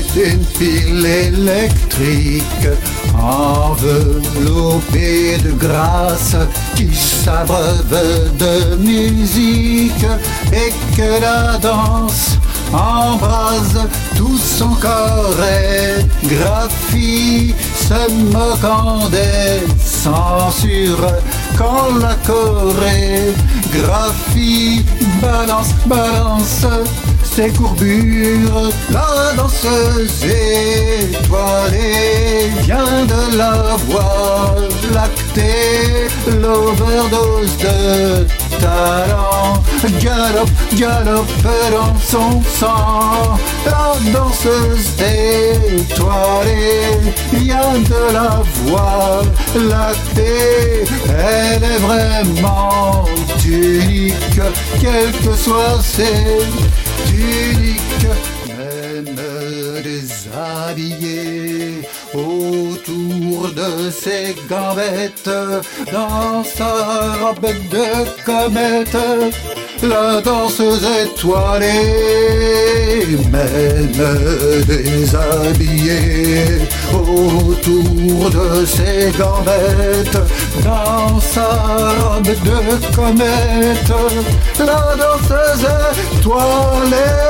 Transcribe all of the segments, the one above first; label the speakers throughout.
Speaker 1: C'est une pile électrique. Enveloppée de grâce qui s'abreuve de musique et que la danse embrase tout son corps et graphie se moquant des censures quand la chorégraphie balance, balance ses courbures. La danseuse étoilée vient de la voie lactée, l'overdose de talent. Galop, galope dans son sang. La danseuse étoilée vient de la voie lactée. Elle est vraiment unique, quel que soit ses unique, même déshabillé autour de ses gambettes, dans sa robe de comète, la danseuse étoilée, même déshabillée autour de ses gambettes, dans sa robe de comète, la danseuse étoilée.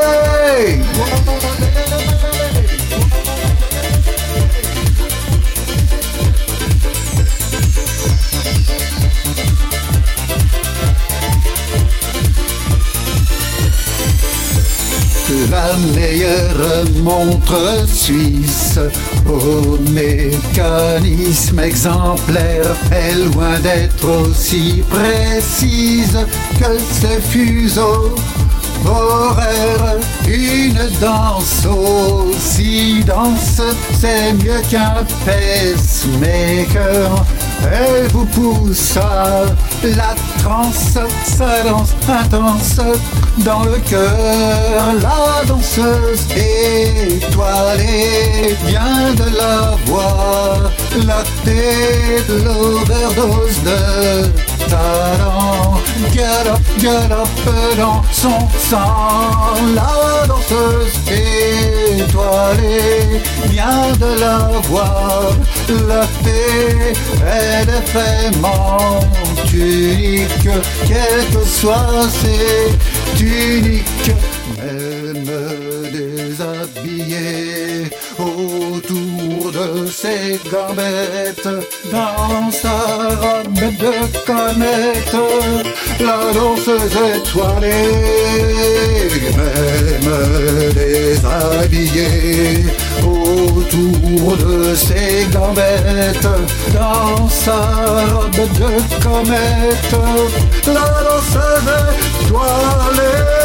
Speaker 1: La meilleure montre suisse au mécanisme exemplaire est loin d'être aussi précise que ses fuseaux horaires. Une danse aussi dense, c'est mieux qu'un pacemaker. Elle vous pousse la transe, sa danse intense dans le cœur. La danseuse étoilée vient de la voix, la tête, l'overdose de talent. Galop, galop dans son sang. La danseuse étoilée vient de la voix, la tête, elle est vraiment unique, quel que soit ses unique, même autour de ses gambettes, dans sa robe de comète, la danseuse étoilée, même déshabillée autour de ses gambettes, dans sa robe de comète, la danseuse étoilée.